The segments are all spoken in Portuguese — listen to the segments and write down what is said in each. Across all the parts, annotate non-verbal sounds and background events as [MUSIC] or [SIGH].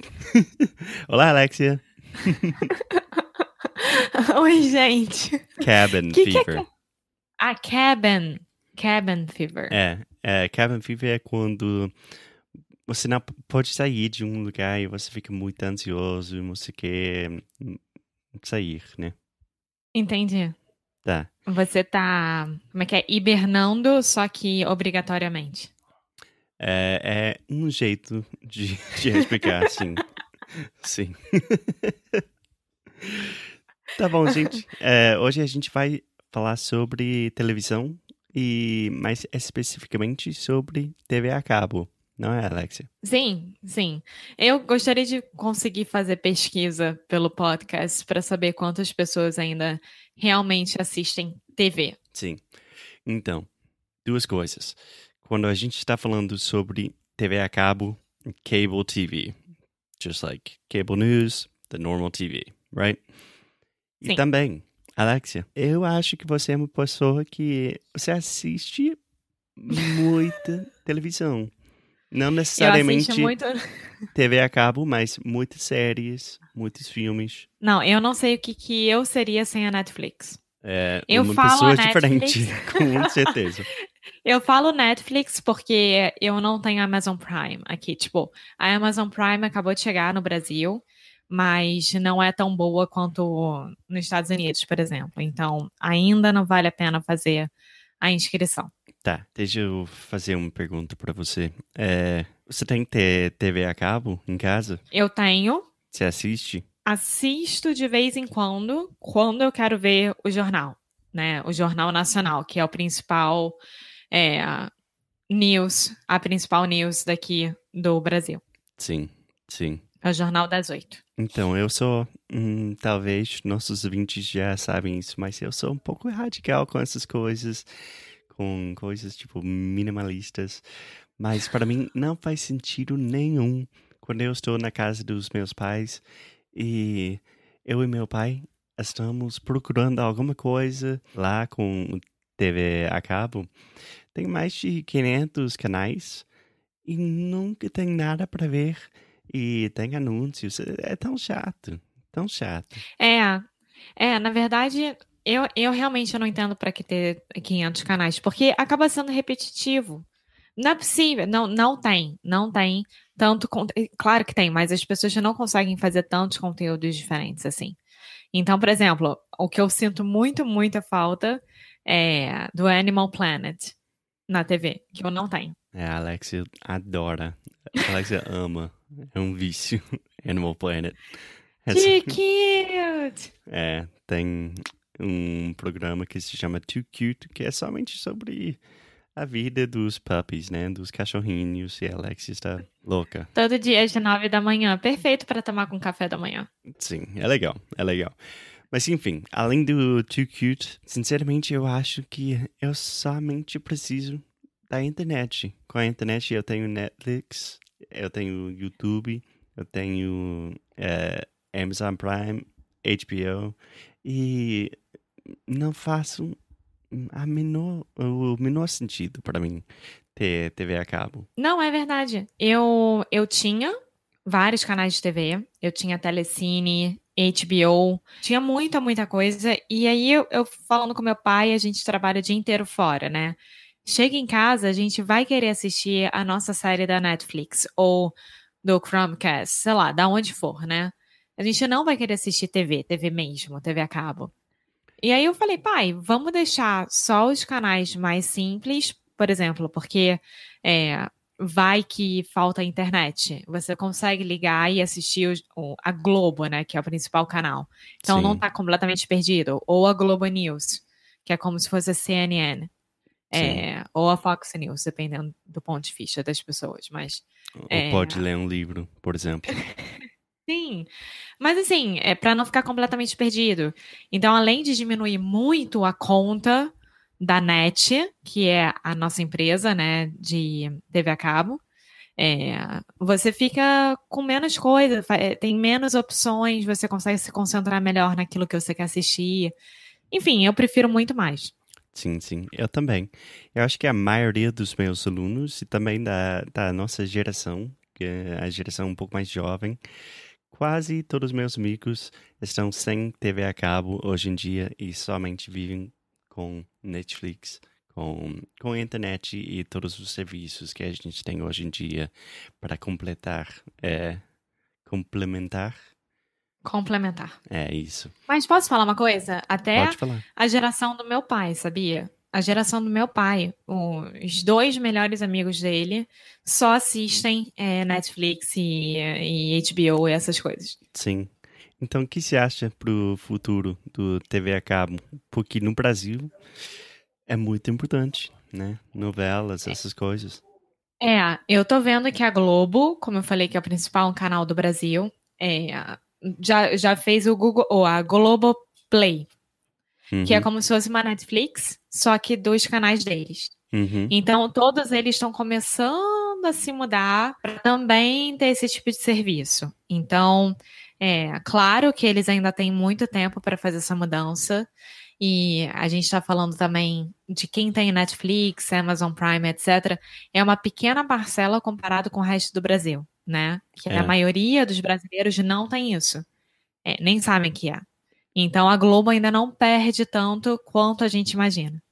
[LAUGHS] Olá, Alexia. [LAUGHS] Oi, gente. Cabin Que que é fever. ca- Ah, cabin. Cabin fever. É, é, cabin fever é quando você não pode sair de um lugar e você fica muito ansioso e você quer hum, sair, né? Entendi. Tá. Você tá, como é que é? Hibernando, só que obrigatoriamente. É, é um jeito de, [LAUGHS] de explicar, sim. Sim. tá bom, gente. É, hoje a gente vai falar sobre televisão e mais especificamente sobre TV a cabo, não é, Alexia? Sim, sim. Eu gostaria de conseguir fazer pesquisa pelo podcast para saber quantas pessoas ainda realmente assistem TV. Sim. Então, duas coisas. Quando a gente está falando sobre TV a cabo, cable TV, just like cable news, the normal TV, right? E Sim. também, Alexia, eu acho que você é uma pessoa que você assiste muita [LAUGHS] televisão. Não necessariamente muito. TV a cabo, mas muitas séries, muitos filmes. Não, eu não sei o que, que eu seria sem a Netflix. É, Eu uma falo pessoa a diferente, Netflix. [LAUGHS] com [LAUGHS] certeza. Eu falo Netflix porque eu não tenho Amazon Prime aqui. Tipo, a Amazon Prime acabou de chegar no Brasil, mas não é tão boa quanto nos Estados Unidos, por exemplo. Então, ainda não vale a pena fazer a inscrição. Tá, deixa eu fazer uma pergunta pra você. É, você tem te- TV a cabo em casa? Eu tenho, Você assiste? assisto de vez em quando, quando eu quero ver o jornal, né? O Jornal Nacional, que é o principal é, news, a principal news daqui do Brasil. Sim, sim. É o Jornal das Oito. Então, eu sou. hum, talvez nossos ouvintes já sabem isso, mas eu sou um pouco radical com essas coisas, com coisas tipo minimalistas. Mas para mim não faz sentido nenhum quando eu estou na casa dos meus pais e eu e meu pai estamos procurando alguma coisa lá com TV a cabo. Tem mais de 500 canais e nunca tem nada para ver. E tem anúncios. É tão chato. Tão chato. É, é, na verdade, eu, eu realmente não entendo para que ter 500 canais, porque acaba sendo repetitivo. Não é possível, não, não tem, não tem tanto conteúdo. Claro que tem, mas as pessoas não conseguem fazer tantos conteúdos diferentes assim. Então, por exemplo, o que eu sinto muito, muita falta é do Animal Planet na TV, que eu não tenho. É, a Alexia adora. A Alexia [LAUGHS] ama. É um vício. [LAUGHS] Animal Planet. Essa- Que cute! É, tem um programa que se chama Too Cute, que é somente sobre a vida dos puppies, né? Dos cachorrinhos. E a Alexia está louca. Todo dia às 9 da manhã, perfeito para tomar com café da manhã. Sim, é legal, é legal. Mas enfim, além do Too Cute, sinceramente eu acho que eu somente preciso da internet. Com a internet eu tenho Netflix, eu tenho YouTube, eu tenho eh, Amazon Prime, HBO e não faço a menor, o menor sentido para mim ter TV a cabo. Não, é verdade. Eu, eu tinha vários canais de TV. Eu tinha Telecine, HBO. Tinha muita, muita coisa. E aí, eu, eu falando com meu pai, a gente trabalha o dia inteiro fora, né? Chega em casa, a gente vai querer assistir a nossa série da Netflix ou do Chromecast, sei lá, da onde for, né? A gente não vai querer assistir TV, TV mesmo, TV a cabo. E aí eu falei, pai, vamos deixar só os canais mais simples, por exemplo, porque é, vai que falta internet. Você consegue ligar e assistir o, a Globo, né? Que é o principal canal. Então Sim. não está completamente perdido. Ou a Globo News, que é como se fosse a CNN. É, ou a Fox News, dependendo do ponto de vista das pessoas. Mas. Ou é... pode ler um livro, por exemplo. [LAUGHS] Sim. Mas assim, é para não ficar completamente perdido. Então, além de diminuir muito a conta da NET, que é a nossa empresa, né, de TV a cabo, é, você fica com menos coisa, é, tem menos opções, você consegue se concentrar melhor naquilo que você quer assistir. Enfim, eu prefiro muito mais. Sim, sim, eu também. Eu acho que a maioria dos meus alunos e também da, da nossa geração, que é a geração um pouco mais jovem, Quase todos os meus amigos estão sem TV a cabo hoje em dia e somente vivem com Netflix, com, com a internet e todos os serviços que a gente tem hoje em dia para completar, é, complementar. Complementar. É isso. Mas posso falar uma coisa? Até a geração do meu pai, sabia? a geração do meu pai, os dois melhores amigos dele, só assistem é, Netflix e, e HBO e essas coisas. Sim. Então, o que você acha pro futuro do TV a cabo? Porque no Brasil é muito importante, né? Novelas, essas coisas. É, eu tô vendo que a Globo, como eu falei que é o principal canal do Brasil, é, já, já fez o Google, ou a Globo Play, uhum. que é uhum. como se fosse uma Netflix, só que dos canais deles. Uhum. Então, todos eles estão começando a se mudar para também ter esse tipo de serviço. Então, é claro que eles ainda têm muito tempo para fazer essa mudança. E a gente está falando também de quem tem Netflix, Amazon Prime, etc. É uma pequena parcela comparado com o resto do Brasil, né? Que é. a maioria dos brasileiros não tem isso. É, nem sabem que é. Então a Globo ainda não perde tanto quanto a gente imagina.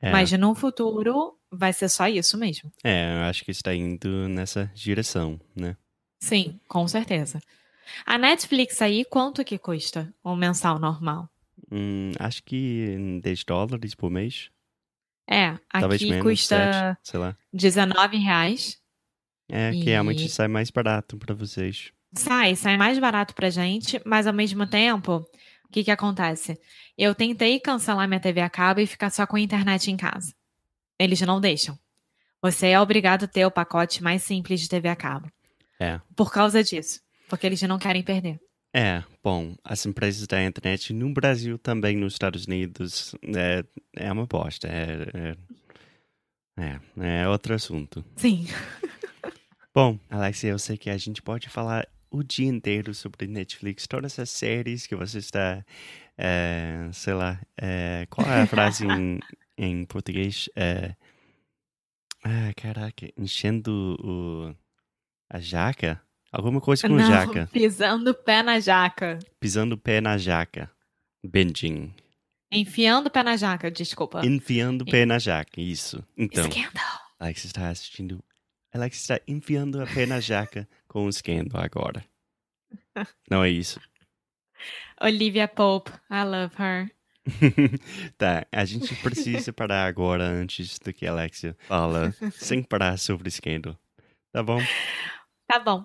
É. Mas no futuro vai ser só isso mesmo. É, eu acho que está indo nessa direção, né? Sim, com certeza. A Netflix aí, quanto que custa um mensal normal? Hum, acho que 10 dólares por mês. É, Talvez aqui menos, custa 7, sei lá. 19 reais. É, que e... realmente sai mais barato para vocês. Sai, sai mais barato pra gente, mas ao mesmo tempo, o que, que acontece? Eu tentei cancelar minha TV a cabo e ficar só com a internet em casa. Eles não deixam. Você é obrigado a ter o pacote mais simples de TV a cabo. É. Por causa disso. Porque eles não querem perder. É, bom, as empresas da internet no Brasil também nos Estados Unidos é, é uma bosta. É, é, é, é outro assunto. Sim. [LAUGHS] bom, Alexia, eu sei que a gente pode falar o dia inteiro sobre Netflix, todas as séries que você está, é, sei lá, é, qual é a frase em, [LAUGHS] em português? É, ah, caraca, enchendo o, a jaca? Alguma coisa com Não, jaca. Pisando o pé na jaca. Pisando o pé na jaca. Bending. Enfiando o pé na jaca, desculpa. Enfiando o pé na jaca, isso. Então. Scandal. Alex está assistindo. Alex está enfiando a pé na jaca [LAUGHS] com o Scandal agora. Não é isso. [LAUGHS] Olivia Pope, I love her. [LAUGHS] tá, a gente precisa parar agora antes do que a Alexia fala, sem parar sobre Scandal. Tá bom? Tá bom.